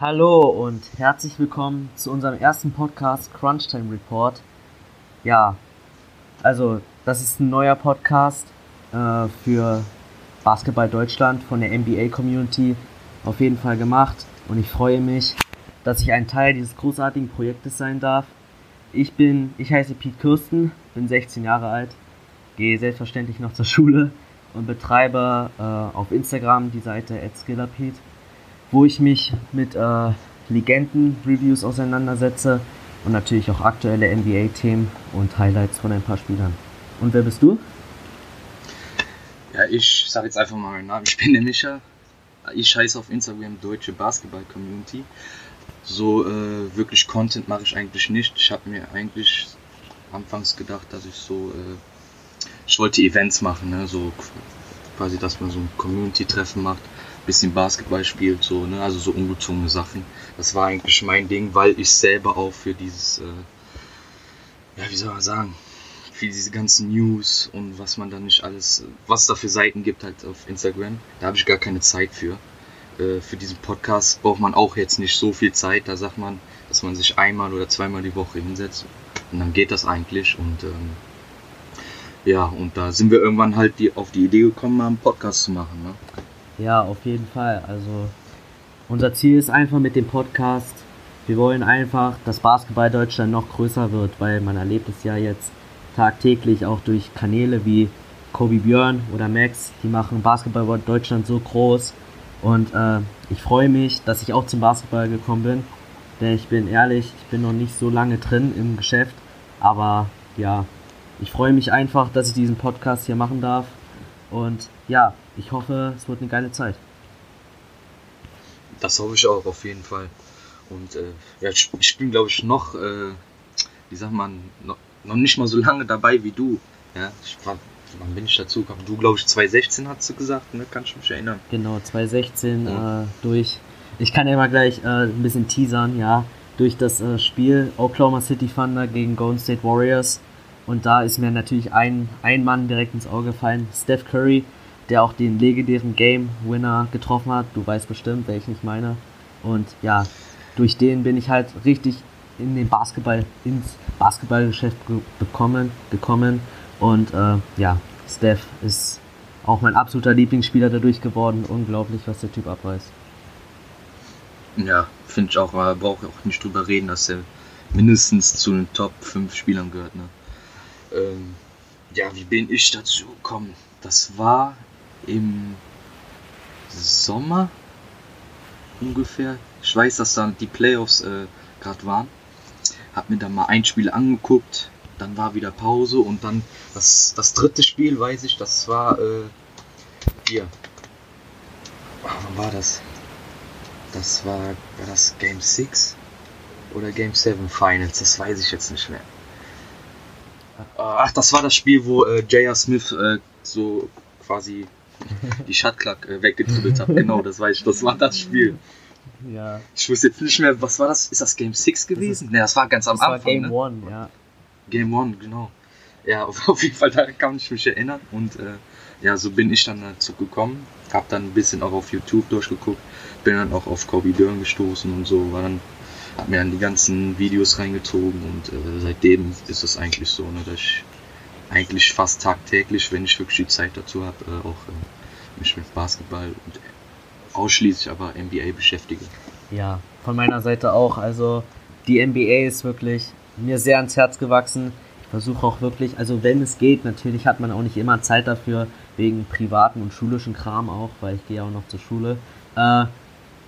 Hallo und herzlich willkommen zu unserem ersten Podcast Crunchtime Report. Ja, also das ist ein neuer Podcast äh, für Basketball Deutschland von der NBA Community auf jeden Fall gemacht und ich freue mich, dass ich ein Teil dieses großartigen Projektes sein darf. Ich bin, ich heiße Pete Kirsten, bin 16 Jahre alt, gehe selbstverständlich noch zur Schule und betreibe äh, auf Instagram die Seite @skillerpete wo ich mich mit äh, Legenden-Reviews auseinandersetze und natürlich auch aktuelle NBA-Themen und Highlights von ein paar Spielern. Und wer bist du? Ja, ich sage jetzt einfach mal meinen Namen. Ich bin der Micha. Ich heiße auf Instagram Deutsche Basketball Community. So äh, wirklich Content mache ich eigentlich nicht. Ich habe mir eigentlich anfangs gedacht, dass ich so, äh, ich wollte Events machen, ne? so quasi, dass man so ein Community-Treffen macht bisschen Basketball spielt, so, ne? Also so ungezwungene Sachen. Das war eigentlich mein Ding, weil ich selber auch für dieses, äh, ja, wie soll man sagen, für diese ganzen News und was man da nicht alles, was da für Seiten gibt halt auf Instagram, da habe ich gar keine Zeit für. Äh, für diesen Podcast braucht man auch jetzt nicht so viel Zeit. Da sagt man, dass man sich einmal oder zweimal die Woche hinsetzt und dann geht das eigentlich und ähm, ja, und da sind wir irgendwann halt die, auf die Idee gekommen, mal einen Podcast zu machen. Ne? Ja, auf jeden Fall. Also unser Ziel ist einfach mit dem Podcast, wir wollen einfach, dass Basketball Deutschland noch größer wird, weil man erlebt es ja jetzt tagtäglich auch durch Kanäle wie Kobe Björn oder Max, die machen Basketball Deutschland so groß. Und äh, ich freue mich, dass ich auch zum Basketball gekommen bin. Denn ich bin ehrlich, ich bin noch nicht so lange drin im Geschäft. Aber ja, ich freue mich einfach, dass ich diesen Podcast hier machen darf. Und ja, ich hoffe, es wird eine geile Zeit. Das hoffe ich auch auf jeden Fall. Und äh, ja, ich, ich bin, glaube ich, noch, äh, wie sagt man, noch, noch nicht mal so lange dabei wie du. Ja, ich war, wann bin ich dazu gekommen? Du, glaube ich, 2016 hast du gesagt, ne? Kannst du mich erinnern? Genau, 2016 ja. äh, durch. Ich kann ja mal gleich äh, ein bisschen teasern, ja. Durch das äh, Spiel Oklahoma City Thunder gegen Golden State Warriors. Und da ist mir natürlich ein, ein Mann direkt ins Auge gefallen, Steph Curry der auch den legendären Game Winner getroffen hat. Du weißt bestimmt, welchen ich meine. Und ja, durch den bin ich halt richtig in den Basketball, ins Basketballgeschäft bekommen, gekommen. Und äh, ja, Steph ist auch mein absoluter Lieblingsspieler dadurch geworden. Unglaublich, was der Typ abreißt. Ja, finde ich auch, man braucht auch nicht drüber reden, dass er mindestens zu den Top 5 Spielern gehört. Ne? Ähm, ja, wie bin ich dazu gekommen? Das war im Sommer ungefähr. Ich weiß, dass dann die Playoffs äh, gerade waren. Hab mir dann mal ein Spiel angeguckt, dann war wieder Pause und dann das, das dritte Spiel, weiß ich, das war äh, hier. Ah, wann war das? Das war, war das Game 6 oder Game 7 Finals, das weiß ich jetzt nicht mehr. Ach, das war das Spiel, wo äh, J.R. Smith äh, so quasi die Shotclock äh, weggedribbelt habe. Genau, das weiß ich. Das war das Spiel. Ja. Ich wusste jetzt nicht mehr, was war das? Ist das Game 6 gewesen? Ne, das war ganz am das Anfang. War Game 1, ne? ja. Game 1, genau. Ja, auf, jeden Fall, da kann ich mich erinnern. Und äh, ja, so bin ich dann dazu gekommen. Hab dann ein bisschen auch auf YouTube durchgeguckt. Bin dann auch auf Kobe Dern gestoßen und so. War dann, hab mir dann die ganzen Videos reingezogen und äh, seitdem ist es eigentlich so, ne, dass ich eigentlich fast tagtäglich, wenn ich wirklich die Zeit dazu habe, äh, auch äh, mich mit Basketball und ausschließlich aber NBA beschäftige. Ja, von meiner Seite auch. Also die NBA ist wirklich mir sehr ans Herz gewachsen. Ich versuche auch wirklich, also wenn es geht, natürlich hat man auch nicht immer Zeit dafür, wegen privaten und schulischen Kram auch, weil ich gehe auch noch zur Schule. Äh,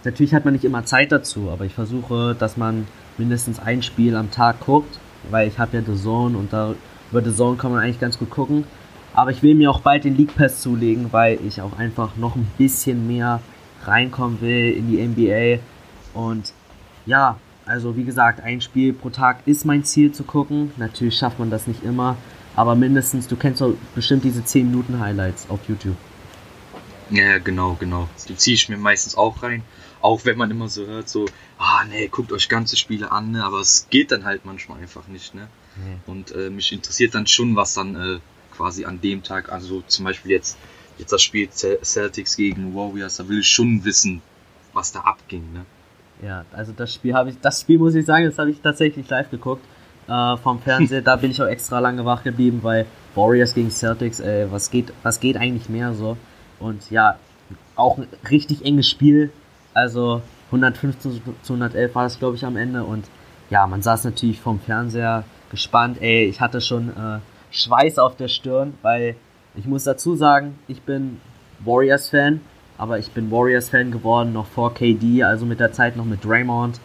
natürlich hat man nicht immer Zeit dazu, aber ich versuche, dass man mindestens ein Spiel am Tag guckt, weil ich habe ja The Zone und da über The Zone kann man eigentlich ganz gut gucken. Aber ich will mir auch bald den League Pass zulegen, weil ich auch einfach noch ein bisschen mehr reinkommen will in die NBA. Und ja, also wie gesagt, ein Spiel pro Tag ist mein Ziel zu gucken. Natürlich schafft man das nicht immer, aber mindestens, du kennst doch bestimmt diese 10 Minuten Highlights auf YouTube. Ja, genau, genau. Die ziehe ich mir meistens auch rein. Auch wenn man immer so hört, so, ah nee, guckt euch ganze Spiele an, ne? aber es geht dann halt manchmal einfach nicht, ne? Mhm. Und äh, mich interessiert dann schon, was dann äh, quasi an dem Tag, also zum Beispiel jetzt, jetzt das Spiel Celtics gegen Warriors, da will ich schon wissen, was da abging. Ne? Ja, also das Spiel habe ich, das Spiel muss ich sagen, das habe ich tatsächlich live geguckt äh, vom Fernseher. da bin ich auch extra lange wach geblieben, weil Warriors gegen Celtics, ey, was geht, was geht eigentlich mehr so? Und ja, auch ein richtig enges Spiel. Also 115 zu 111 war das, glaube ich, am Ende. Und ja, man saß natürlich vom Fernseher gespannt. Ey, ich hatte schon äh, Schweiß auf der Stirn, weil ich muss dazu sagen, ich bin Warriors-Fan, aber ich bin Warriors-Fan geworden noch vor KD, also mit der Zeit noch mit Draymond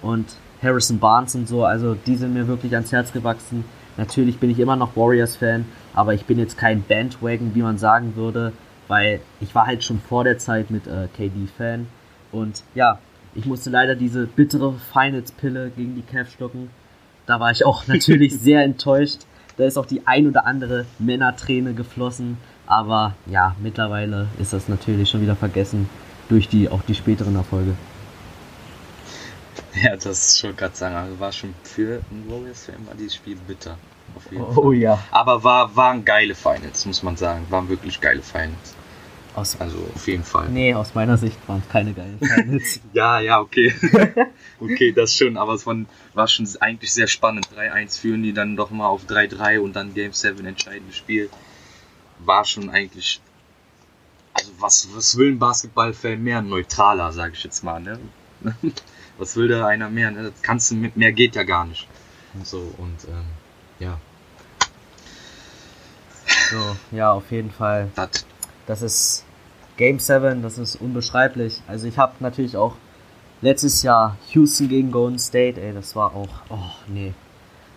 und Harrison Barnes und so. Also die sind mir wirklich ans Herz gewachsen. Natürlich bin ich immer noch Warriors-Fan, aber ich bin jetzt kein Bandwagon, wie man sagen würde, weil ich war halt schon vor der Zeit mit äh, KD-Fan. Und ja, ich musste leider diese bittere Finals-Pille gegen die Cavs schlucken. Da war ich auch natürlich sehr enttäuscht. Da ist auch die ein oder andere Männerträne geflossen. Aber ja, mittlerweile ist das natürlich schon wieder vergessen durch die auch die späteren Erfolge. Ja, das ist schon gerade sagen. Also war schon für ein Warriors-Fan war dieses Spiel bitter. Auf jeden oh, Fall. ja. Aber war, waren geile Finals, muss man sagen. Waren wirklich geile Finals. Aus, also auf jeden Fall. Nee, aus meiner Sicht waren es keine geilen Finals. ja, ja, okay. okay, das schon, aber es war schon eigentlich sehr spannend. 3-1 führen die dann doch mal auf 3-3 und dann Game 7 entscheidendes Spiel. War schon eigentlich. Also was, was will ein Basketballfan mehr? Neutraler, sage ich jetzt mal, ne? was will da einer mehr? Ne? Das kannst du mit mehr geht ja gar nicht. So und ähm, ja. So, ja, auf jeden Fall. Das, das ist Game 7, das ist unbeschreiblich. Also ich habe natürlich auch letztes Jahr Houston gegen Golden State, ey, das war auch, oh nee.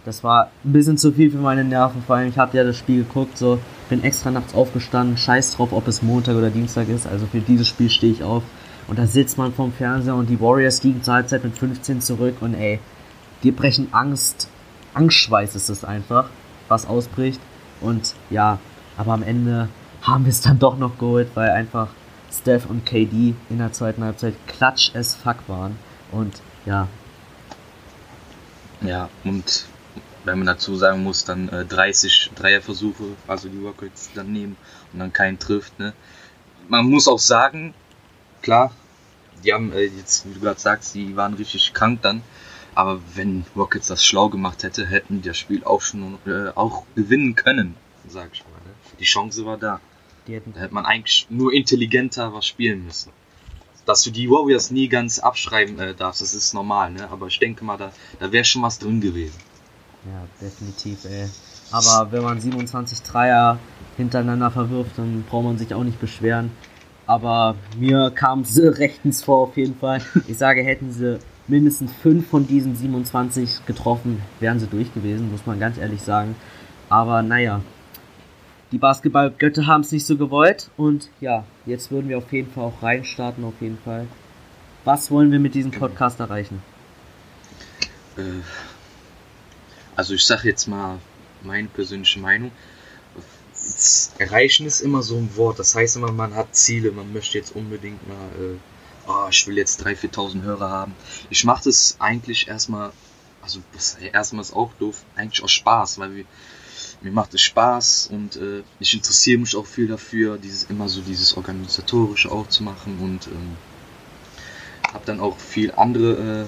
Das war ein bisschen zu viel für meine Nerven, vor allem ich habe ja das Spiel geguckt, so, bin extra nachts aufgestanden, scheiß drauf, ob es Montag oder Dienstag ist, also für dieses Spiel stehe ich auf. Und da sitzt man vorm Fernseher und die Warriors liegen zur Halbzeit mit 15 zurück und ey, die brechen Angst, Angstschweiß ist es einfach, was ausbricht. Und ja, aber am Ende haben wir es dann doch noch geholt, weil einfach Steph und KD in der zweiten Halbzeit klatsch as fuck waren. Und ja. Ja, und wenn man dazu sagen muss, dann äh, 30 Dreierversuche, also die Rockets dann nehmen und dann keinen trifft. Ne? Man muss auch sagen, klar, die haben äh, jetzt, wie du gerade sagst, die waren richtig krank dann. Aber wenn Rockets das schlau gemacht hätte, hätten die das Spiel auch schon äh, auch gewinnen können, sag ich mal. Ne? Die Chance war da. Da hätte man eigentlich nur intelligenter was spielen müssen. Dass du die Warriors nie ganz abschreiben äh, darfst, das ist normal, ne? Aber ich denke mal, da, da wäre schon was drin gewesen. Ja, definitiv, ey. Aber wenn man 27 Dreier hintereinander verwirft, dann braucht man sich auch nicht beschweren. Aber mir kam sie rechtens vor auf jeden Fall. Ich sage, hätten sie mindestens fünf von diesen 27 getroffen, wären sie durch gewesen, muss man ganz ehrlich sagen. Aber naja, die Basketballgötter haben es nicht so gewollt und ja, jetzt würden wir auf jeden Fall auch reinstarten, auf jeden Fall. Was wollen wir mit diesem Podcast erreichen? Äh, also ich sage jetzt mal meine persönliche Meinung. Erreichen ist immer so ein Wort, das heißt immer, man hat Ziele, man möchte jetzt unbedingt mal oh, ich will jetzt 3.000, 4.000 Hörer haben. Ich mache das eigentlich erstmal, also erstmal ist auch doof, eigentlich aus Spaß, weil wir, mir macht es Spaß und äh, ich interessiere mich auch viel dafür, dieses immer so dieses organisatorische auch zu machen und ähm, habe dann auch viel andere äh,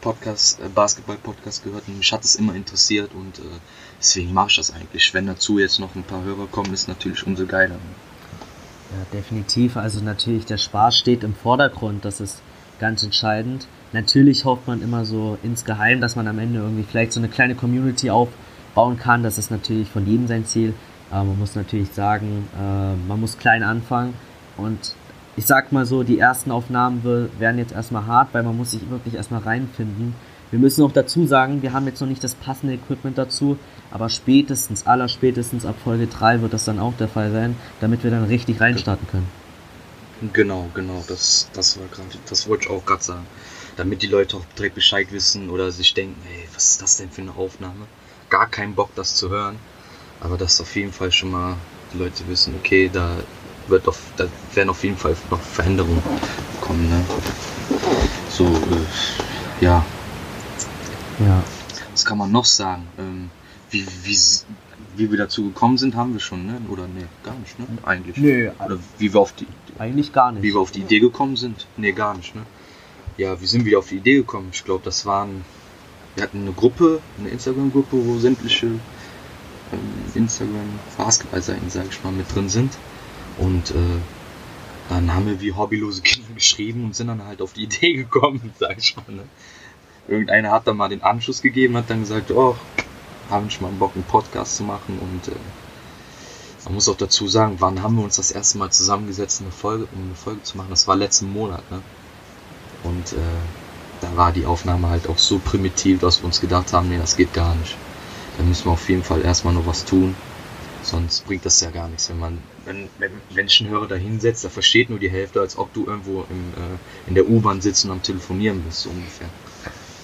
Podcasts, äh, Basketball-Podcasts gehört und mich hat es immer interessiert und äh, deswegen mache ich das eigentlich. Wenn dazu jetzt noch ein paar Hörer kommen, ist natürlich umso geiler. Ja, definitiv. Also natürlich, der Spaß steht im Vordergrund. Das ist ganz entscheidend. Natürlich hofft man immer so insgeheim, dass man am Ende irgendwie vielleicht so eine kleine Community aufbauen kann. Das ist natürlich von jedem sein Ziel. Aber man muss natürlich sagen, äh, man muss klein anfangen. Und ich sag mal so, die ersten Aufnahmen werden jetzt erstmal hart, weil man muss sich wirklich erstmal reinfinden. Wir müssen auch dazu sagen, wir haben jetzt noch nicht das passende Equipment dazu, aber spätestens, aller spätestens ab Folge 3 wird das dann auch der Fall sein, damit wir dann richtig reinstarten können. Genau, genau, das, das war gerade, das wollte ich auch gerade sagen. Damit die Leute auch direkt Bescheid wissen oder sich denken, hey, was ist das denn für eine Aufnahme? Gar keinen Bock, das zu hören. Aber dass auf jeden Fall schon mal die Leute wissen, okay, da wird auf, da werden auf jeden Fall noch Veränderungen kommen, ne? So, äh, ja, ja. Was kann man noch sagen? Ähm, wie, wie, wie wir dazu gekommen sind, haben wir schon, ne? Oder ne, gar nicht, ne? Eigentlich. Nö. Oder wie wir auf die eigentlich gar nicht. Wie wir auf die Idee gekommen sind? Ne, gar nicht, ne? ja, wie sind wir auf die Idee gekommen? Ich glaube, das waren, wir hatten eine Gruppe, eine Instagram-Gruppe, wo sämtliche ähm, Instagram-Basketball-Seiten, sag ich mal, mit drin sind. Und äh, dann haben wir wie hobbylose Kinder geschrieben und sind dann halt auf die Idee gekommen, sag ich mal. Ne? Irgendeiner hat dann mal den Anschluss gegeben, hat dann gesagt, oh, habe ich mal Bock, einen Podcast zu machen und äh, man muss auch dazu sagen, wann haben wir uns das erste Mal zusammengesetzt, eine Folge, um eine Folge zu machen? Das war letzten Monat, ne? Und äh, da war die Aufnahme halt auch so primitiv, dass wir uns gedacht haben, nee, das geht gar nicht. Da müssen wir auf jeden Fall erstmal noch was tun. Sonst bringt das ja gar nichts, wenn man, wenn, wenn Menschenhörer da hinsetzt, da versteht nur die Hälfte, als ob du irgendwo im, äh, in der U-Bahn sitzt und am Telefonieren bist, so ungefähr.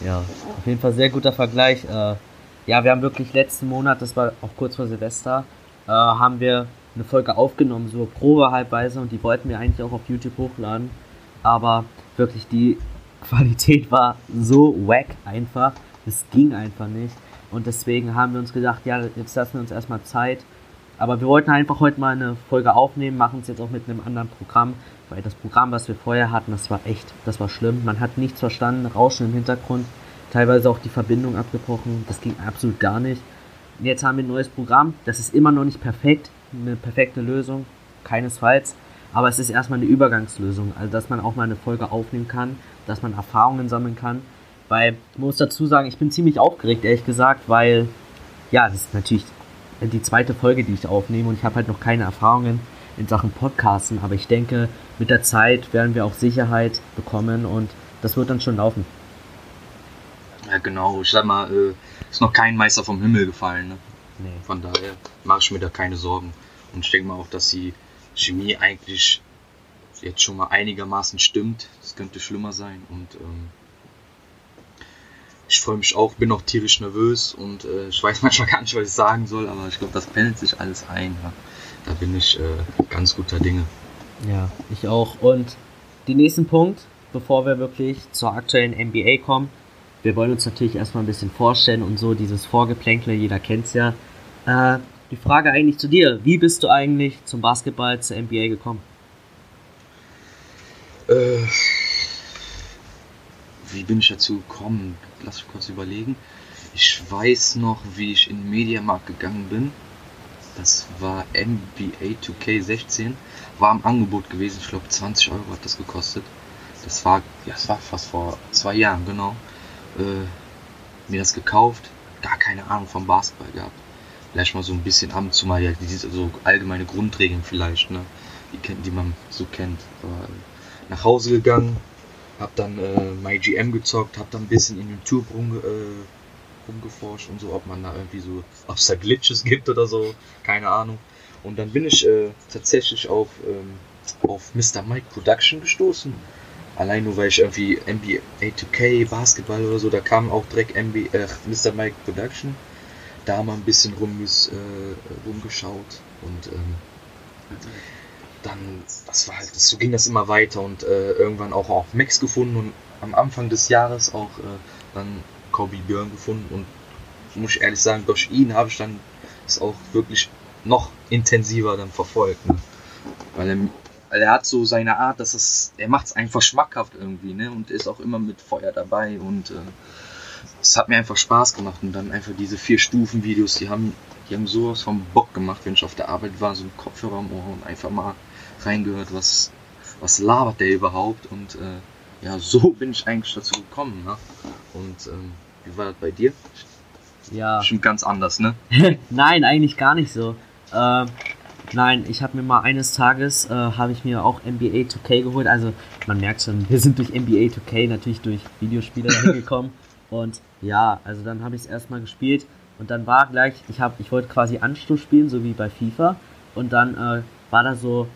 Ja, auf jeden Fall sehr guter Vergleich. Äh, ja, wir haben wirklich letzten Monat, das war auch kurz vor Silvester, äh, haben wir eine Folge aufgenommen, so probehalbweise und die wollten wir eigentlich auch auf YouTube hochladen. Aber wirklich die Qualität war so wack einfach. Es ging einfach nicht. Und deswegen haben wir uns gedacht, ja, jetzt lassen wir uns erstmal Zeit. Aber wir wollten einfach heute mal eine Folge aufnehmen, machen es jetzt auch mit einem anderen Programm, weil das Programm, was wir vorher hatten, das war echt, das war schlimm. Man hat nichts verstanden, Rauschen im Hintergrund, teilweise auch die Verbindung abgebrochen, das ging absolut gar nicht. Jetzt haben wir ein neues Programm, das ist immer noch nicht perfekt, eine perfekte Lösung, keinesfalls. Aber es ist erstmal eine Übergangslösung, also dass man auch mal eine Folge aufnehmen kann, dass man Erfahrungen sammeln kann. Weil, ich muss dazu sagen, ich bin ziemlich aufgeregt, ehrlich gesagt, weil, ja, das ist natürlich die zweite Folge, die ich aufnehme und ich habe halt noch keine Erfahrungen in Sachen Podcasten, aber ich denke, mit der Zeit werden wir auch Sicherheit bekommen und das wird dann schon laufen. Ja, genau. Ich sag mal, äh, ist noch kein Meister vom Himmel gefallen. Ne? Nee. Von daher mache ich mir da keine Sorgen. Und ich denke mal auch, dass die Chemie eigentlich jetzt schon mal einigermaßen stimmt. Es könnte schlimmer sein. Und ähm, ich freue mich auch, bin auch tierisch nervös und äh, ich weiß manchmal gar nicht, was ich sagen soll, aber ich glaube, das pendelt sich alles ein. Ja. Da bin ich äh, ganz guter Dinge. Ja, ich auch. Und den nächsten Punkt, bevor wir wirklich zur aktuellen NBA kommen, wir wollen uns natürlich erstmal ein bisschen vorstellen und so dieses Vorgeplänkle, jeder kennt es ja. Äh, die Frage eigentlich zu dir, wie bist du eigentlich zum Basketball, zur NBA gekommen? Äh, wie bin ich dazu gekommen? Lass mich kurz überlegen. Ich weiß noch, wie ich in den Mediamarkt gegangen bin. Das war NBA 2K16. War im Angebot gewesen. Ich glaube 20 Euro hat das gekostet. Das war, ja, das war fast vor zwei Jahren, genau äh, mir das gekauft, gar keine Ahnung vom Basketball gehabt. Vielleicht mal so ein bisschen ab und zu mal ja, diese so allgemeine Grundregeln vielleicht, ne? Die, die man so kennt. Aber, äh, nach Hause gegangen, hab dann äh, MyGM gezockt, hab dann ein bisschen in YouTube rum, äh, rumgeforscht und so, ob man da irgendwie so, ob es da Glitches gibt oder so, keine Ahnung. Und dann bin ich äh, tatsächlich auf, ähm, auf Mr. Mike Production gestoßen. Allein nur weil ich irgendwie NBA 2K, Basketball oder so, da kam auch direkt NBA, äh, Mr. Mike Production. Da mal ein bisschen rumges, äh, rumgeschaut und ähm, dann, das war halt, so ging das immer weiter und äh, irgendwann auch auf Max gefunden und am Anfang des Jahres auch äh, dann Kobe Björn gefunden und muss ich ehrlich sagen, durch ihn habe ich dann es auch wirklich noch intensiver dann verfolgt. Ne? Weil er weil er hat so seine Art, dass es, er macht es einfach schmackhaft irgendwie, ne? Und ist auch immer mit Feuer dabei und äh, es hat mir einfach Spaß gemacht und dann einfach diese vier Stufen Videos, die haben, die haben sowas vom Bock gemacht, wenn ich auf der Arbeit war, so ein Kopfhörer am Ohr und einfach mal reingehört, was, was labert der überhaupt und äh, ja, so bin ich eigentlich dazu gekommen, ne? Und ähm, wie war das bei dir? Ja. Bestimmt ganz anders, ne? Nein, eigentlich gar nicht so. Ähm, Nein, ich habe mir mal eines Tages, äh, habe ich mir auch NBA 2K geholt. Also man merkt schon, wir sind durch NBA 2K natürlich durch Videospiele hingekommen. Und ja, also dann habe ich es erstmal gespielt. Und dann war gleich, ich, ich wollte quasi Anstoß spielen, so wie bei FIFA. Und dann äh, war da so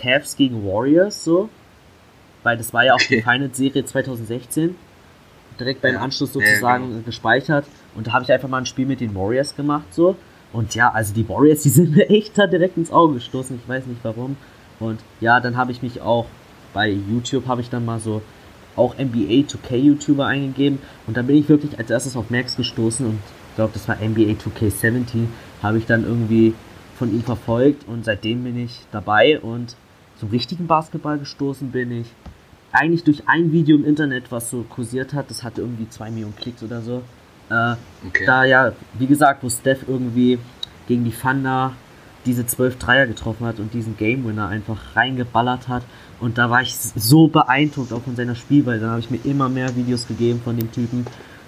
Cavs gegen Warriors so. Weil das war ja auch die Finals-Serie 2016. Direkt beim Anschluss sozusagen ja, genau. gespeichert. Und da habe ich einfach mal ein Spiel mit den Warriors gemacht so. Und ja, also die Warriors, die sind mir echt da direkt ins Auge gestoßen. Ich weiß nicht warum. Und ja, dann habe ich mich auch bei YouTube habe ich dann mal so auch NBA 2K YouTuber eingegeben und dann bin ich wirklich als erstes auf Max gestoßen und ich glaube, das war NBA 2K17, habe ich dann irgendwie von ihm verfolgt und seitdem bin ich dabei und zum richtigen Basketball gestoßen bin ich eigentlich durch ein Video im Internet, was so kursiert hat, das hatte irgendwie 2 Millionen Klicks oder so. Äh, Okay. Da ja, wie gesagt, wo Steph irgendwie gegen die Thunder diese 12 Dreier getroffen hat und diesen Game Winner einfach reingeballert hat. Und da war ich so beeindruckt auch von seiner Spielweise. Dann habe ich mir immer mehr Videos gegeben von dem Typen.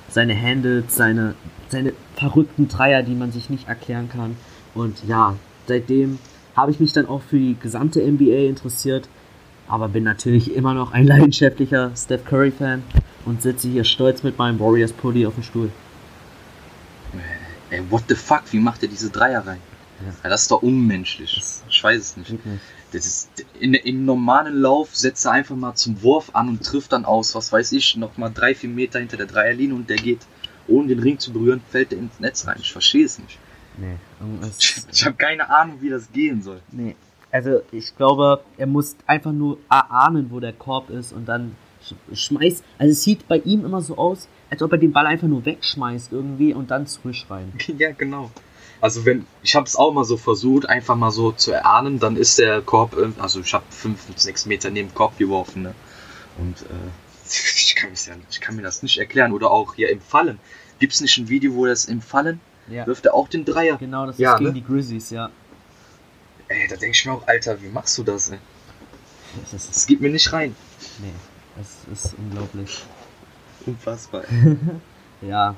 Seine Handles, seine, seine verrückten Dreier, die man sich nicht erklären kann. Und ja, seitdem habe ich mich dann auch für die gesamte NBA interessiert. Aber bin natürlich immer noch ein leidenschaftlicher Steph Curry-Fan und sitze hier stolz mit meinem Warriors-Pulli auf dem Stuhl. Ey, what the fuck, wie macht er diese Dreier rein? Ja. Das ist doch unmenschlich. Ich weiß es nicht. Das ist, in, Im normalen Lauf setzt er einfach mal zum Wurf an und trifft dann aus, was weiß ich, nochmal drei, vier Meter hinter der Dreierlinie und der geht, ohne den Ring zu berühren, fällt er ins Netz rein. Ich verstehe es nicht. Nee, irgendwas- Ich, ich habe keine Ahnung, wie das gehen soll. nee. Also ich glaube, er muss einfach nur erahnen, wo der Korb ist und dann sch- schmeißt. Also es sieht bei ihm immer so aus, als ob er den Ball einfach nur wegschmeißt irgendwie und dann frisch rein. Ja, genau. Also wenn, ich habe es auch mal so versucht, einfach mal so zu erahnen, dann ist der Korb, also ich habe fünf, sechs Meter neben Korb geworfen, ne? Und äh, ich, kann ja, ich kann mir das nicht erklären. Oder auch hier im Fallen. Gibt es nicht ein Video, wo das im Fallen Ja, wirft er auch den Dreier? genau, das Ja, ist gegen ne? die Grizzlies, ja. Ey, da denke ich mir auch, Alter, wie machst du das, ey? Das ist, Das geht mir nicht rein. nee, das ist unglaublich. Unfassbar. Ja.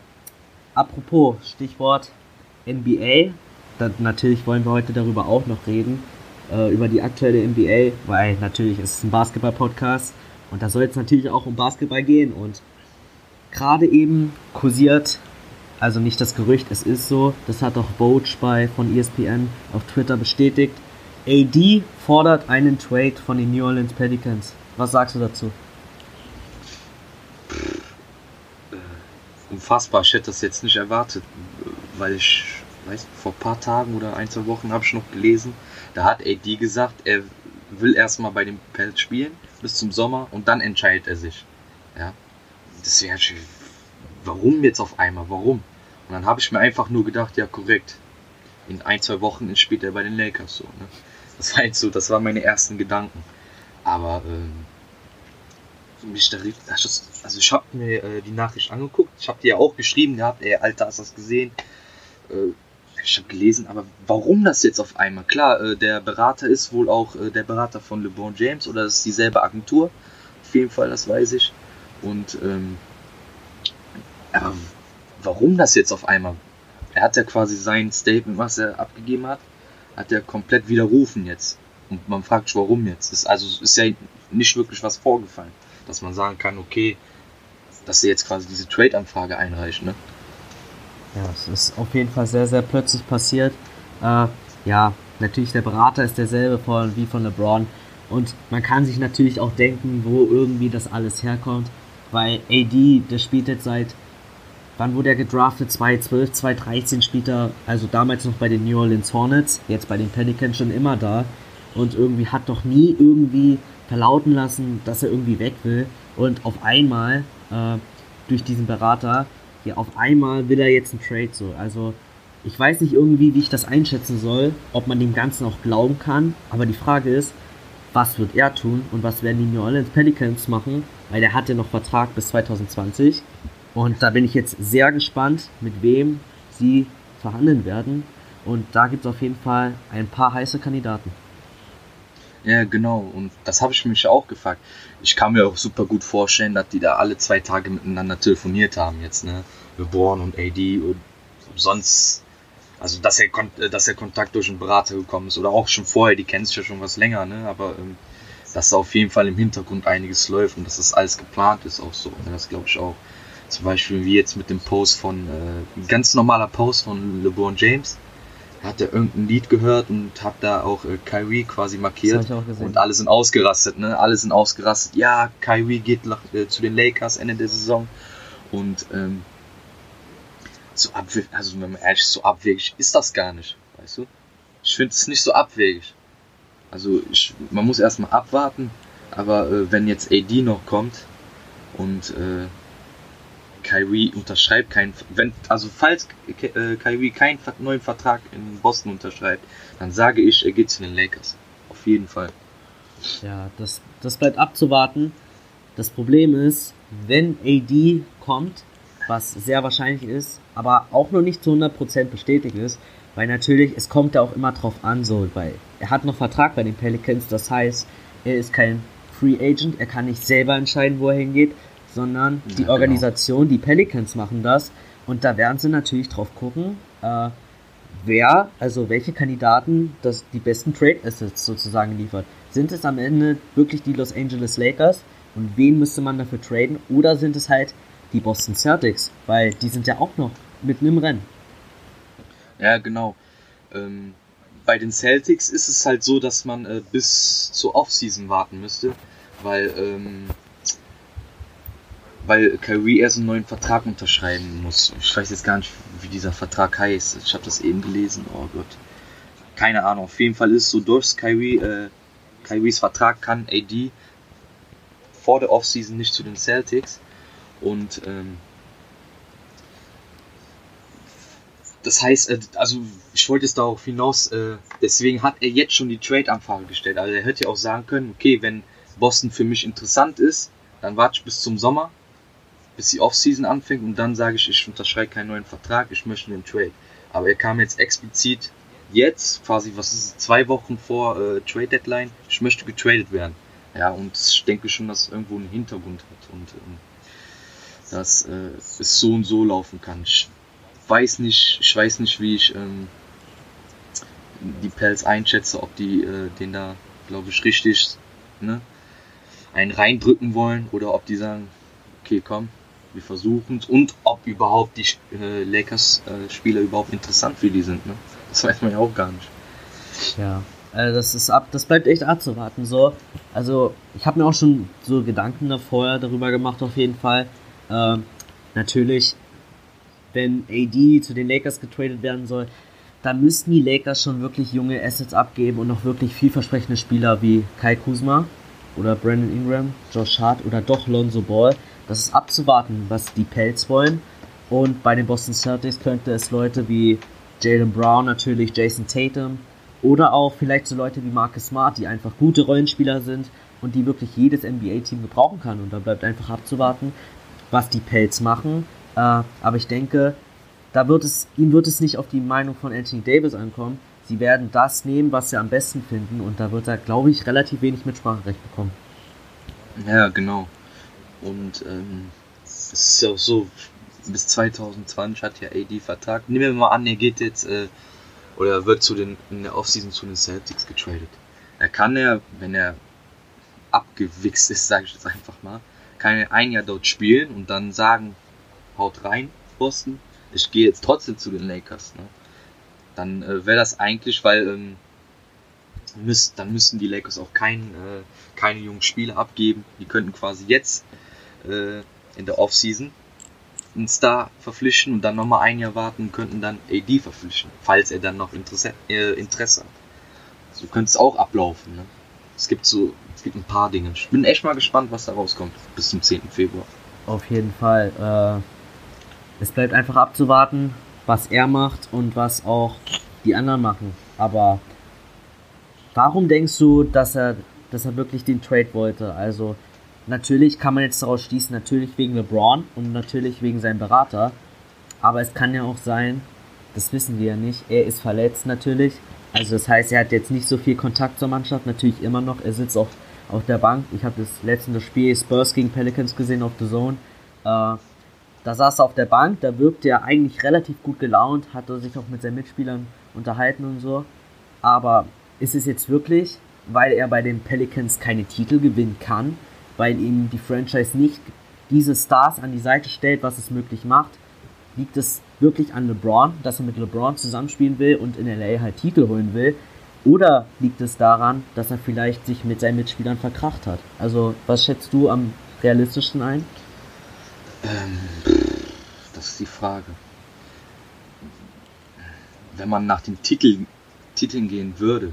Apropos, Stichwort NBA. Dann, natürlich wollen wir heute darüber auch noch reden. Äh, über die aktuelle NBA, weil natürlich ist es ein Basketball-Podcast. Und da soll es natürlich auch um Basketball gehen. Und gerade eben kursiert, also nicht das Gerücht, es ist so, das hat auch Vogue bei von ESPN auf Twitter bestätigt. AD fordert einen Trade von den New Orleans Pelicans. Was sagst du dazu? Unfassbar. Ich hätte das jetzt nicht erwartet, weil ich, weiß, vor ein paar Tagen oder ein, zwei Wochen habe ich noch gelesen, da hat AD gesagt, er will erstmal bei den Pelz spielen bis zum Sommer und dann entscheidet er sich. Ja. Deswegen warum jetzt auf einmal? Warum? Und dann habe ich mir einfach nur gedacht, ja korrekt. In ein, zwei Wochen spielt er bei den Lakers so. Ne? Das war jetzt so, das waren meine ersten Gedanken. Aber ähm, mich da rief, also ich habe mir äh, die Nachricht angeguckt, ich habe dir ja auch geschrieben gehabt, ey Alter, hast du das gesehen? Äh, ich habe gelesen, aber warum das jetzt auf einmal? Klar, äh, der Berater ist wohl auch äh, der Berater von LeBron James oder ist dieselbe Agentur. Auf jeden Fall, das weiß ich. Und ähm, aber warum das jetzt auf einmal? Er hat ja quasi sein Statement, was er abgegeben hat, hat er komplett widerrufen jetzt. Und man fragt sich, warum jetzt? Ist, also ist ja nicht wirklich was vorgefallen, dass man sagen kann, okay, dass er jetzt quasi diese Trade-Anfrage einreicht, ne? Ja, es ist auf jeden Fall sehr, sehr plötzlich passiert. Äh, ja, natürlich der Berater ist derselbe von, wie von LeBron. Und man kann sich natürlich auch denken, wo irgendwie das alles herkommt. Weil AD, der spielt jetzt seit, wann wurde er gedraftet? 2012, 2013 spielt er, also damals noch bei den New Orleans Hornets, jetzt bei den Pelicans schon immer da. Und irgendwie hat doch nie irgendwie verlauten lassen, dass er irgendwie weg will. Und auf einmal, äh, durch diesen Berater, ja, auf einmal will er jetzt einen Trade so. Also, ich weiß nicht irgendwie, wie ich das einschätzen soll, ob man dem Ganzen auch glauben kann. Aber die Frage ist, was wird er tun und was werden die New Orleans Pelicans machen? Weil der hat ja noch Vertrag bis 2020. Und da bin ich jetzt sehr gespannt, mit wem sie verhandeln werden. Und da gibt es auf jeden Fall ein paar heiße Kandidaten. Ja, genau. Und das habe ich mich auch gefragt. Ich kann mir auch super gut vorstellen, dass die da alle zwei Tage miteinander telefoniert haben jetzt, ne? LeBron und AD und sonst, also dass er, kon dass der Kontakt durch einen Berater gekommen ist oder auch schon vorher, die kennen sich ja schon was länger, ne? Aber ähm, dass da auf jeden Fall im Hintergrund einiges läuft und dass das alles geplant ist auch so. Ne? Das glaube ich auch. Zum Beispiel wie jetzt mit dem Post von, äh, ganz normaler Post von LeBron James. Hat er irgendein Lied gehört und hat da auch äh, Kyrie quasi markiert. Und alle sind ausgerastet, ne? Alle sind ausgerastet. Ja, Kyrie geht nach, äh, zu den Lakers Ende der Saison. Und ähm, so abwegig, also wenn man ehrlich ist, so abwegig ist das gar nicht, weißt du? Ich finde es nicht so abwegig. Also ich, man muss erstmal abwarten, aber äh, wenn jetzt AD noch kommt und äh, Kyrie unterschreibt keinen, wenn, also falls äh, Kyrie keinen neuen Vertrag in Boston unterschreibt, dann sage ich, er geht zu den Lakers. Auf jeden Fall. Ja, das, das bleibt abzuwarten. Das Problem ist, wenn AD kommt, was sehr wahrscheinlich ist, aber auch noch nicht zu 100% bestätigt ist, weil natürlich, es kommt ja auch immer drauf an, so, weil er hat noch Vertrag bei den Pelicans, das heißt, er ist kein Free Agent, er kann nicht selber entscheiden, wo er hingeht, sondern ja, die genau. Organisation, die Pelicans machen das und da werden sie natürlich drauf gucken, äh, wer, also welche Kandidaten das die besten Trade Assets sozusagen liefert. Sind es am Ende wirklich die Los Angeles Lakers und wen müsste man dafür traden oder sind es halt die Boston Celtics, weil die sind ja auch noch mitten im Rennen. Ja, genau. Ähm, bei den Celtics ist es halt so, dass man äh, bis zur Offseason warten müsste, weil ähm, weil Kyrie erst einen neuen Vertrag unterschreiben muss. Ich weiß jetzt gar nicht, wie dieser Vertrag heißt. Ich habe das eben gelesen. Oh Gott. Keine Ahnung. Auf jeden Fall ist so, durch Kyrie, äh, Kyries Vertrag kann AD vor der Offseason nicht zu den Celtics. Und ähm, das heißt, äh, also ich wollte es darauf hinaus, äh, deswegen hat er jetzt schon die Trade-Anfrage gestellt. Also er hätte ja auch sagen können, okay, wenn Boston für mich interessant ist, dann warte ich bis zum Sommer bis die Offseason anfängt und dann sage ich, ich unterschreibe keinen neuen Vertrag, ich möchte den Trade. Aber er kam jetzt explizit jetzt, quasi, was ist zwei Wochen vor äh, Trade Deadline, ich möchte getradet werden. Ja, und ich denke schon, dass es irgendwo einen Hintergrund hat und ähm, dass äh, es so und so laufen kann. Ich weiß nicht, ich weiß nicht, wie ich ähm, die Pelz einschätze, ob die äh, den da, glaube ich, richtig ne, einen reindrücken wollen oder ob die sagen, okay, komm, wir versuchen es und ob überhaupt die äh, Lakers-Spieler äh, überhaupt interessant für die sind. Ne? Das weiß man ja auch gar nicht. Ja, also das ist ab, das bleibt echt abzuwarten. So, also ich habe mir auch schon so Gedanken davor darüber gemacht auf jeden Fall. Äh, natürlich, wenn AD zu den Lakers getradet werden soll, da müssten die Lakers schon wirklich junge Assets abgeben und noch wirklich vielversprechende Spieler wie Kai Kuzma oder Brandon Ingram, Josh Hart oder doch Lonzo Ball das ist abzuwarten, was die Pelz wollen. Und bei den Boston Celtics könnte es Leute wie Jalen Brown natürlich, Jason Tatum oder auch vielleicht so Leute wie Marcus Smart, die einfach gute Rollenspieler sind und die wirklich jedes NBA-Team gebrauchen kann. Und da bleibt einfach abzuwarten, was die Pelz machen. Äh, aber ich denke, da wird es, ihm wird es nicht auf die Meinung von Anthony Davis ankommen. Sie werden das nehmen, was sie am besten finden. Und da wird er, glaube ich, relativ wenig Mitspracherecht bekommen. Ja, genau. Und ähm, es ist ja auch so, bis 2020 hat ja AD Vertrag. Nehmen wir mal an, er geht jetzt äh, oder wird zu den, in der Offseason zu den Celtics getradet. Er kann ja, wenn er abgewichst ist, sage ich jetzt einfach mal, kann er ein Jahr dort spielen und dann sagen, haut rein, Boston, ich gehe jetzt trotzdem zu den Lakers. Ne? Dann äh, wäre das eigentlich, weil ähm, müsst, dann müssten die Lakers auch kein, äh, keine jungen Spieler abgeben. Die könnten quasi jetzt äh, in der Offseason einen Star verpflichten und dann nochmal ein Jahr warten und könnten dann AD verpflichten, falls er dann noch Interesse, äh, Interesse hat. So könnte es auch ablaufen. Ne? Es gibt so, es gibt ein paar Dinge. Ich bin echt mal gespannt, was da rauskommt bis zum 10. Februar. Auf jeden Fall. Äh, es bleibt einfach abzuwarten, was er macht und was auch die anderen machen. Aber warum denkst du, dass er, dass er wirklich den Trade wollte? Also Natürlich kann man jetzt daraus schließen, natürlich wegen LeBron und natürlich wegen seinem Berater. Aber es kann ja auch sein, das wissen wir ja nicht, er ist verletzt natürlich. Also das heißt, er hat jetzt nicht so viel Kontakt zur Mannschaft, natürlich immer noch. Er sitzt auch auf der Bank. Ich habe das letzte Spiel Spurs gegen Pelicans gesehen auf The Zone. Äh, da saß er auf der Bank, da wirkte er eigentlich relativ gut gelaunt, hatte sich auch mit seinen Mitspielern unterhalten und so. Aber ist es jetzt wirklich, weil er bei den Pelicans keine Titel gewinnen kann, weil ihm die Franchise nicht diese Stars an die Seite stellt, was es möglich macht. Liegt es wirklich an LeBron, dass er mit LeBron zusammenspielen will und in LA halt Titel holen will? Oder liegt es daran, dass er vielleicht sich mit seinen Mitspielern verkracht hat? Also, was schätzt du am realistischsten ein? Ähm, das ist die Frage. Wenn man nach den Titel, Titeln gehen würde,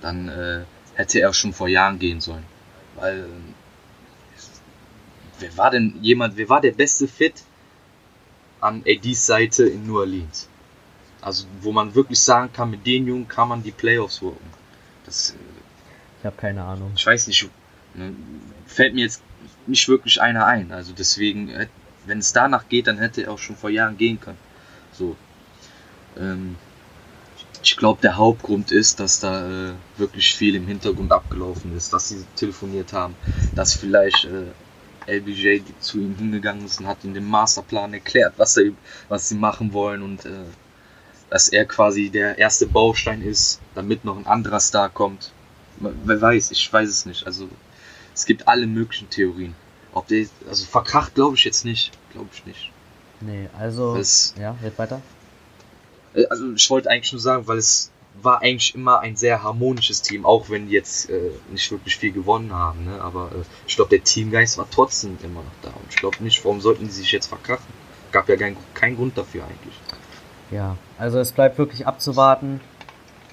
dann äh, hätte er schon vor Jahren gehen sollen. Weil wer war denn jemand, wer war der beste Fit an ADs Seite in New Orleans? Also, wo man wirklich sagen kann, mit den Jungen kann man die Playoffs worken. Das, ich habe keine Ahnung. Ich weiß nicht, Ne? Fällt mir jetzt nicht wirklich einer ein. Also deswegen, äh, wenn es danach geht, dann hätte er auch schon vor Jahren gehen können. So. Ähm, ich glaube, der Hauptgrund ist, dass da äh, wirklich viel im Hintergrund abgelaufen ist, dass sie telefoniert haben, dass vielleicht äh, LBJ zu ihm hingegangen ist und hat ihm den Masterplan erklärt, was, er, was sie machen wollen und äh, dass er quasi der erste Baustein ist, damit noch ein anderer Star kommt. Wer weiß, ich weiß es nicht. Also es gibt alle möglichen Theorien. Ob der, also verkracht glaube ich jetzt nicht, glaube ich nicht. Nee, also Das- ja, red weiter. Äh, Also ich wollte eigentlich nur sagen, weil es war eigentlich immer ein sehr harmonisches Team, auch wenn die jetzt äh, nicht wirklich viel gewonnen haben. Ne? Aber äh, ich glaube, der Teamgeist war trotzdem immer noch da. Und ich glaube nicht, warum sollten die sich jetzt verkrachen? Gab ja keinen kein Grund dafür eigentlich. Ja, also es bleibt wirklich abzuwarten.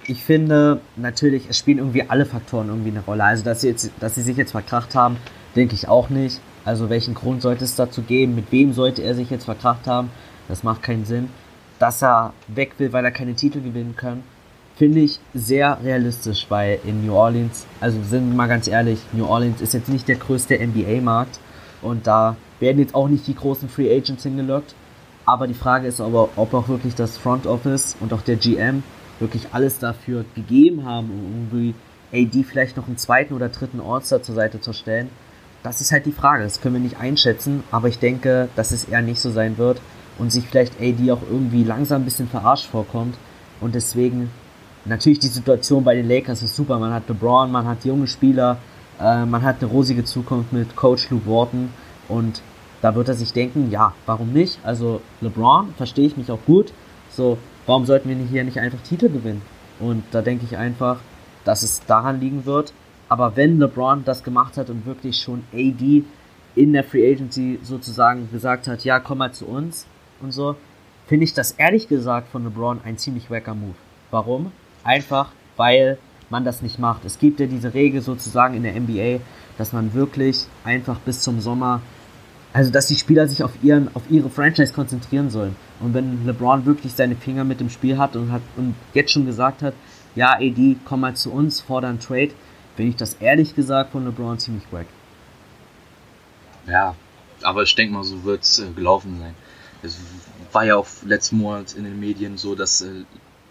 Ich finde, natürlich, es spielen irgendwie alle Faktoren irgendwie eine Rolle. Also, dass sie, jetzt, dass sie sich jetzt verkracht haben, denke ich auch nicht. Also, welchen Grund sollte es dazu geben? Mit wem sollte er sich jetzt verkracht haben? Das macht keinen Sinn. Dass er weg will, weil er keine Titel gewinnen kann, finde ich sehr realistisch bei in New Orleans. Also, sind wir mal ganz ehrlich, New Orleans ist jetzt nicht der größte NBA-Markt und da werden jetzt auch nicht die großen Free Agents hingelockt. Aber die Frage ist aber, ob auch wirklich das Front Office und auch der GM wirklich alles dafür gegeben haben, um irgendwie AD vielleicht noch einen zweiten oder dritten All-Star zur Seite zu stellen. Das ist halt die Frage. Das können wir nicht einschätzen, aber ich denke, dass es eher nicht so sein wird und sich vielleicht AD auch irgendwie langsam ein bisschen verarscht vorkommt. Und deswegen, natürlich die Situation bei den Lakers ist super. Man hat LeBron, man hat junge Spieler, äh, man hat eine rosige Zukunft mit Coach Luke Walton und da wird er sich denken, ja, warum nicht? Also LeBron, verstehe ich mich auch gut. So, warum sollten wir hier nicht einfach Titel gewinnen? Und da denke ich einfach, dass es daran liegen wird. Aber wenn LeBron das gemacht hat und wirklich schon AD in der Free Agency sozusagen gesagt hat, ja, komm mal zu uns und so, finde ich das ehrlich gesagt von LeBron ein ziemlich wacker Move. Warum? Einfach, weil man das nicht macht. Es gibt ja diese Regel sozusagen in der NBA, dass man wirklich einfach bis zum Sommer also, dass die Spieler sich auf, ihren, auf ihre Franchise konzentrieren sollen. Und wenn LeBron wirklich seine Finger mit dem Spiel hat und, hat und jetzt schon gesagt hat, ja, AD, komm mal zu uns, fordern Trade, finde ich das ehrlich gesagt von LeBron ziemlich wack. Ja, aber ich denke mal, so wird es äh, gelaufen sein. Es war ja auch letzten Monat in den Medien so, dass, äh,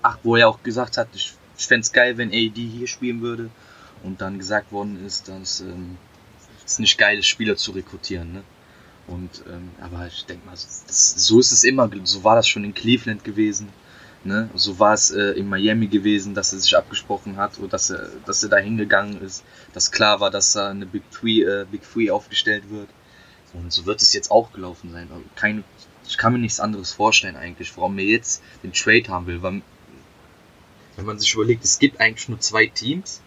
ach, wo er auch gesagt hat, ich, ich fände es geil, wenn AD hier spielen würde. Und dann gesagt worden ist, dass ähm, es nicht geil ist, Spieler zu rekrutieren. Ne? Und ähm, aber ich denke mal, das, so ist es immer. So war das schon in Cleveland gewesen. Ne? So war es äh, in Miami gewesen, dass er sich abgesprochen hat oder dass er, dass er da hingegangen ist, dass klar war, dass da eine Big Three, äh, Big Three aufgestellt wird. Und so wird es jetzt auch gelaufen sein. Also Kein, ich kann mir nichts anderes vorstellen eigentlich, warum er jetzt den Trade haben will. Weil, wenn man sich überlegt, es gibt eigentlich nur zwei Teams,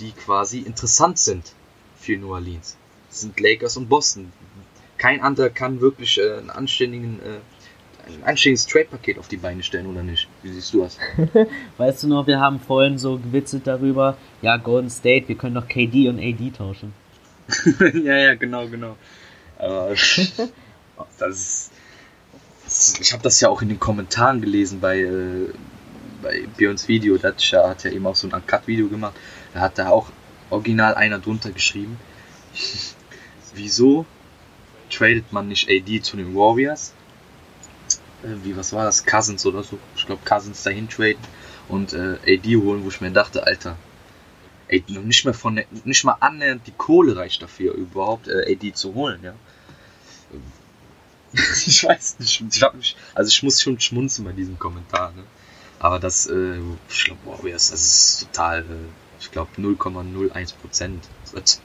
die quasi interessant sind für New Orleans. Das sind Lakers und Boston. Kein anderer kann wirklich äh, einen anständigen, äh, ein anständiges Trade-Paket auf die Beine stellen, oder nicht? Wie siehst du das? Weißt du noch, wir haben vorhin so gewitzelt darüber, ja, Golden State, wir können doch KD und AD tauschen. ja, ja, genau, genau. Aber das, das, ich habe das ja auch in den Kommentaren gelesen bei, äh, bei Björns Video. Da hat ja, eben auch so ein Uncut-Video gemacht. Da hat da auch original einer drunter geschrieben. Wieso tradet man nicht AD zu den Warriors? Äh, wie, was war das? Cousins oder so. Ich glaube, Cousins dahin traden und äh, AD holen, wo ich mir dachte, Alter, ey, nicht mal von der, nicht mal annähernd die Kohle reicht dafür, überhaupt äh, AD zu holen, ja. ich weiß nicht, ich mich, also ich muss schon schmunzeln bei diesem Kommentar, ne? Aber das, äh, ich glaube, Warriors, das ist total, äh, ich glaube 0,01 Prozent wird,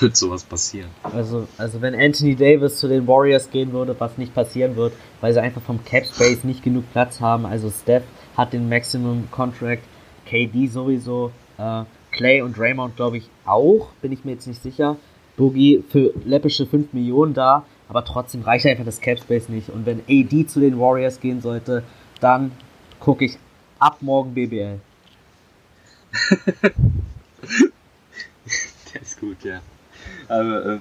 wird sowas passieren. Also, also wenn Anthony Davis zu den Warriors gehen würde, was nicht passieren wird, weil sie einfach vom Cap Space nicht genug Platz haben. Also Steph hat den Maximum Contract, KD sowieso, äh, Clay und Draymond glaube ich auch, bin ich mir jetzt nicht sicher. Boogie für läppische 5 Millionen da, aber trotzdem reicht einfach das Cap Space nicht. Und wenn AD zu den Warriors gehen sollte, dann gucke ich ab morgen BBL. Der ist gut, ja. Aber, äh,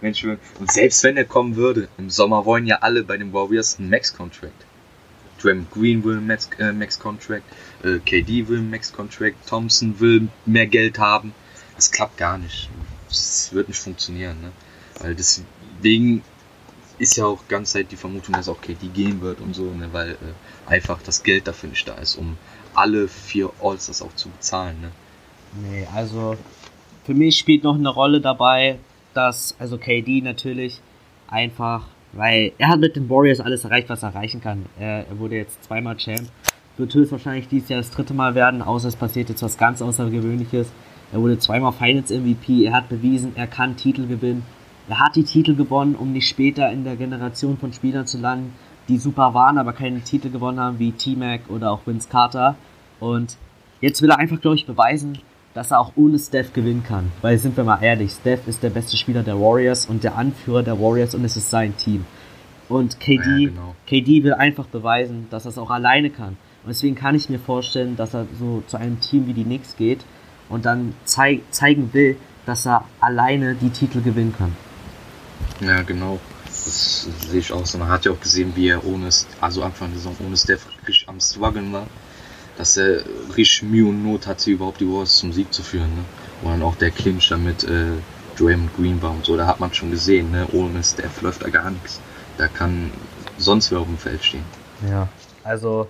Mensch, und selbst wenn er kommen würde, im Sommer wollen ja alle bei den Warriors einen Max-Contract. Draymond Green will einen Max, äh, Max-Contract, äh, KD will Max-Contract, Thompson will mehr Geld haben. Das klappt gar nicht. Das wird nicht funktionieren, ne? Weil deswegen ist ja auch ganz Zeit die Vermutung, dass auch KD gehen wird und so, ne? Weil äh, einfach das Geld dafür nicht da ist, um alle vier All-Stars auch zu bezahlen, ne? Nee, also für mich spielt noch eine Rolle dabei, dass, also KD natürlich einfach, weil er hat mit den Warriors alles erreicht, was er erreichen kann. Er, er wurde jetzt zweimal Champ, wird höchstwahrscheinlich dieses Jahr das dritte Mal werden, außer es passiert jetzt was ganz Außergewöhnliches. Er wurde zweimal Finals MVP, er hat bewiesen, er kann Titel gewinnen. Er hat die Titel gewonnen, um nicht später in der Generation von Spielern zu landen, die super waren, aber keine Titel gewonnen haben, wie T-Mac oder auch Vince Carter. Und jetzt will er einfach, glaube ich, beweisen, dass er auch ohne Steph gewinnen kann. Weil sind wir mal ehrlich, Steph ist der beste Spieler der Warriors und der Anführer der Warriors und es ist sein Team. Und KD, ja, genau. KD will einfach beweisen, dass er es auch alleine kann. Und deswegen kann ich mir vorstellen, dass er so zu einem Team wie die Knicks geht und dann zeig, zeigen will, dass er alleine die Titel gewinnen kann. Ja, genau. Das sehe ich auch so. Man hat ja auch gesehen, wie er ohne, also Anfang der Saison ohne Steph richtig am Struggeln war dass er richtig Mühe und Not hatte, überhaupt die Warriors zum Sieg zu führen. Ne? Und dann auch der Clinch da mit äh, Draymond Green war und so, da hat man schon gesehen, ne? ohne Steph läuft da gar nichts. Da kann sonst wer auf dem Feld stehen. Ja, also,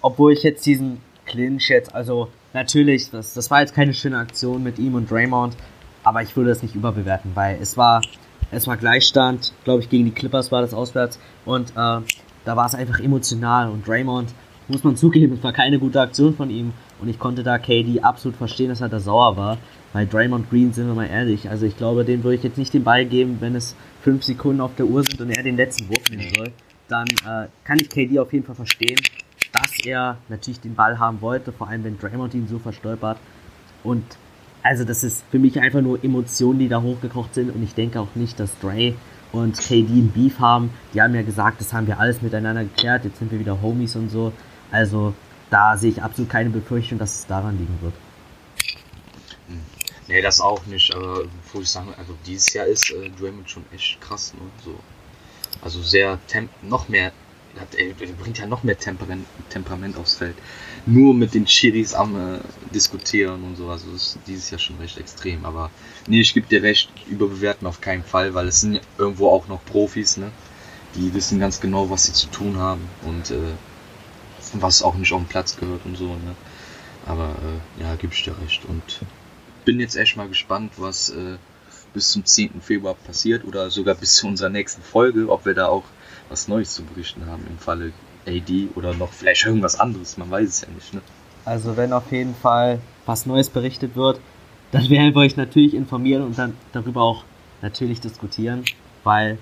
obwohl ich jetzt diesen Clinch jetzt, also natürlich, das, das war jetzt keine schöne Aktion mit ihm und Draymond, aber ich würde das nicht überbewerten, weil es war, es war Gleichstand, glaube ich, gegen die Clippers war das auswärts und äh, da war es einfach emotional und Draymond muss man zugeben, es war keine gute Aktion von ihm. Und ich konnte da KD absolut verstehen, dass er da sauer war. Bei Draymond Green sind wir mal ehrlich. Also ich glaube, dem würde ich jetzt nicht den Ball geben, wenn es fünf Sekunden auf der Uhr sind und er den letzten Wurf nehmen soll. Dann äh, kann ich KD auf jeden Fall verstehen, dass er natürlich den Ball haben wollte, vor allem wenn Draymond ihn so verstolpert. Und also das ist für mich einfach nur Emotionen, die da hochgekocht sind. Und ich denke auch nicht, dass Dre und KD ein Beef haben. Die haben ja gesagt, das haben wir alles miteinander geklärt, jetzt sind wir wieder Homies und so. Also da sehe ich absolut keine Befürchtung, dass es daran liegen wird. Hm. Nee, das auch nicht. Aber wo ich sagen, also dieses Jahr ist äh, Draymond schon echt krass. Ne? So. Also sehr temp noch mehr, hat, er bringt ja noch mehr Temperament, Temperament aufs Feld. Nur mit den Chiris am äh, diskutieren und so. Also das ist dieses Jahr schon recht extrem. Aber nee, ich gebe dir recht, überbewerten auf keinen Fall, weil es sind irgendwo auch noch Profis, ne? Die wissen ganz genau, was sie zu tun haben. Und äh, was auch nicht auf den Platz gehört und so. Ne? Aber äh, ja, gebe ich dir recht. Und bin jetzt echt mal gespannt, was äh, bis zum 10. Februar passiert oder sogar bis zu unserer nächsten Folge, ob wir da auch was Neues zu berichten haben im Falle AD oder noch vielleicht irgendwas anderes. Man weiß es ja nicht. Ne? Also wenn auf jeden Fall was Neues berichtet wird, dann werden wir euch natürlich informieren und dann darüber auch natürlich diskutieren, weil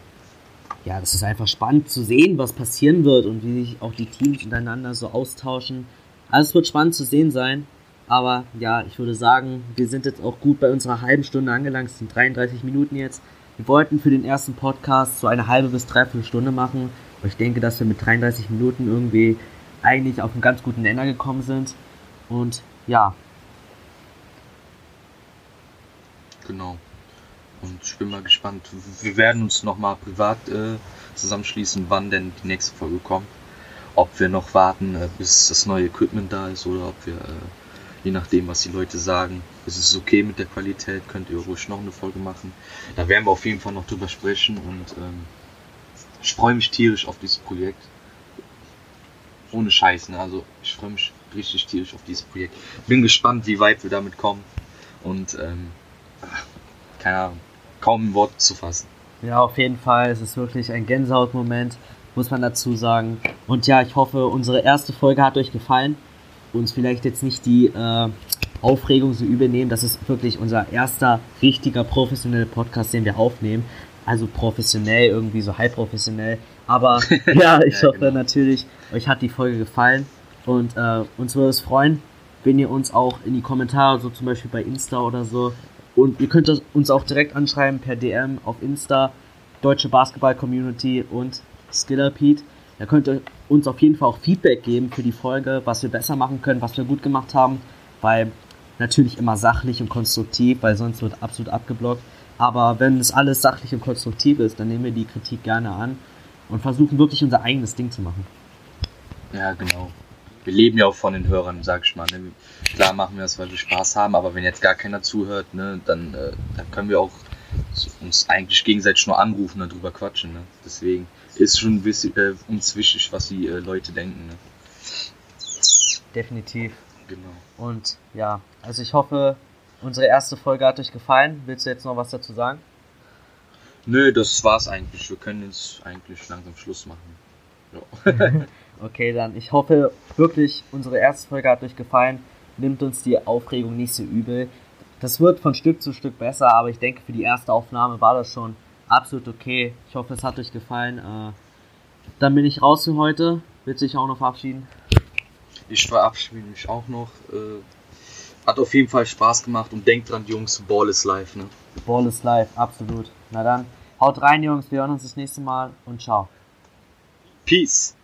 ja, das ist einfach spannend zu sehen, was passieren wird und wie sich auch die Teams untereinander so austauschen. Also es wird spannend zu sehen sein. Aber ja, ich würde sagen, wir sind jetzt auch gut bei unserer halben Stunde angelangt. Es sind 33 Minuten jetzt. Wir wollten für den ersten Podcast so eine halbe bis dreiviertel Stunde machen. Aber ich denke, dass wir mit 33 Minuten irgendwie eigentlich auf einen ganz guten Nenner gekommen sind. Und ja. Genau. Und ich bin mal gespannt. Wir werden uns nochmal privat äh, zusammenschließen, wann denn die nächste Folge kommt. Ob wir noch warten, äh, bis das neue Equipment da ist oder ob wir, äh, je nachdem, was die Leute sagen, ist es okay mit der Qualität, könnt ihr ruhig noch eine Folge machen. Da werden wir auf jeden Fall noch drüber sprechen und ähm, ich freue mich tierisch auf dieses Projekt. Ohne Scheiß, ne? Also ich freue mich richtig tierisch auf dieses Projekt. Bin gespannt, wie weit wir damit kommen. Und ähm, keine Ahnung kaum ein Wort zu fassen. Ja, auf jeden Fall. Es ist wirklich ein Gänsehautmoment, muss man dazu sagen. Und ja, ich hoffe, unsere erste Folge hat euch gefallen. Uns vielleicht jetzt nicht die äh, Aufregung so übernehmen. Das ist wirklich unser erster richtiger professioneller Podcast, den wir aufnehmen. Also professionell, irgendwie so halb professionell. Aber ja, ich ja, hoffe genau. natürlich, euch hat die Folge gefallen. Und äh, uns würde es freuen, wenn ihr uns auch in die Kommentare, so zum Beispiel bei Insta oder so, und ihr könnt uns auch direkt anschreiben per DM auf Insta, Deutsche Basketball Community und Skiller Pete. Da könnt ihr uns auf jeden Fall auch Feedback geben für die Folge, was wir besser machen können, was wir gut gemacht haben, weil natürlich immer sachlich und konstruktiv, weil sonst wird absolut abgeblockt. Aber wenn es alles sachlich und konstruktiv ist, dann nehmen wir die Kritik gerne an und versuchen wirklich unser eigenes Ding zu machen. Ja, genau wir leben ja auch von den Hörern, sag ich mal. Ne? Klar machen wir das, weil wir Spaß haben, aber wenn jetzt gar keiner zuhört, ne, dann, äh, dann können wir auch uns eigentlich gegenseitig nur anrufen und darüber quatschen. Ne? Deswegen ist schon bisschen, äh, uns wichtig, was die äh, Leute denken. Ne? Definitiv. Genau. Und ja, also ich hoffe, unsere erste Folge hat euch gefallen. Willst du jetzt noch was dazu sagen? Nö, das war's eigentlich. Wir können jetzt eigentlich langsam Schluss machen. Ja. okay, dann ich hoffe wirklich, unsere erste Folge hat euch gefallen. Nimmt uns die Aufregung nicht so übel. Das wird von Stück zu Stück besser, aber ich denke, für die erste Aufnahme war das schon absolut okay. Ich hoffe, es hat euch gefallen. Äh, dann bin ich raus für heute. Willst du dich auch noch verabschieden? Ich verabschiede mich auch noch. Hat auf jeden Fall Spaß gemacht und denkt dran, Jungs, Ball is live, ne? Ball is live, absolut. Na dann, haut rein, Jungs. Wir hören uns das nächste Mal und ciao. Peace.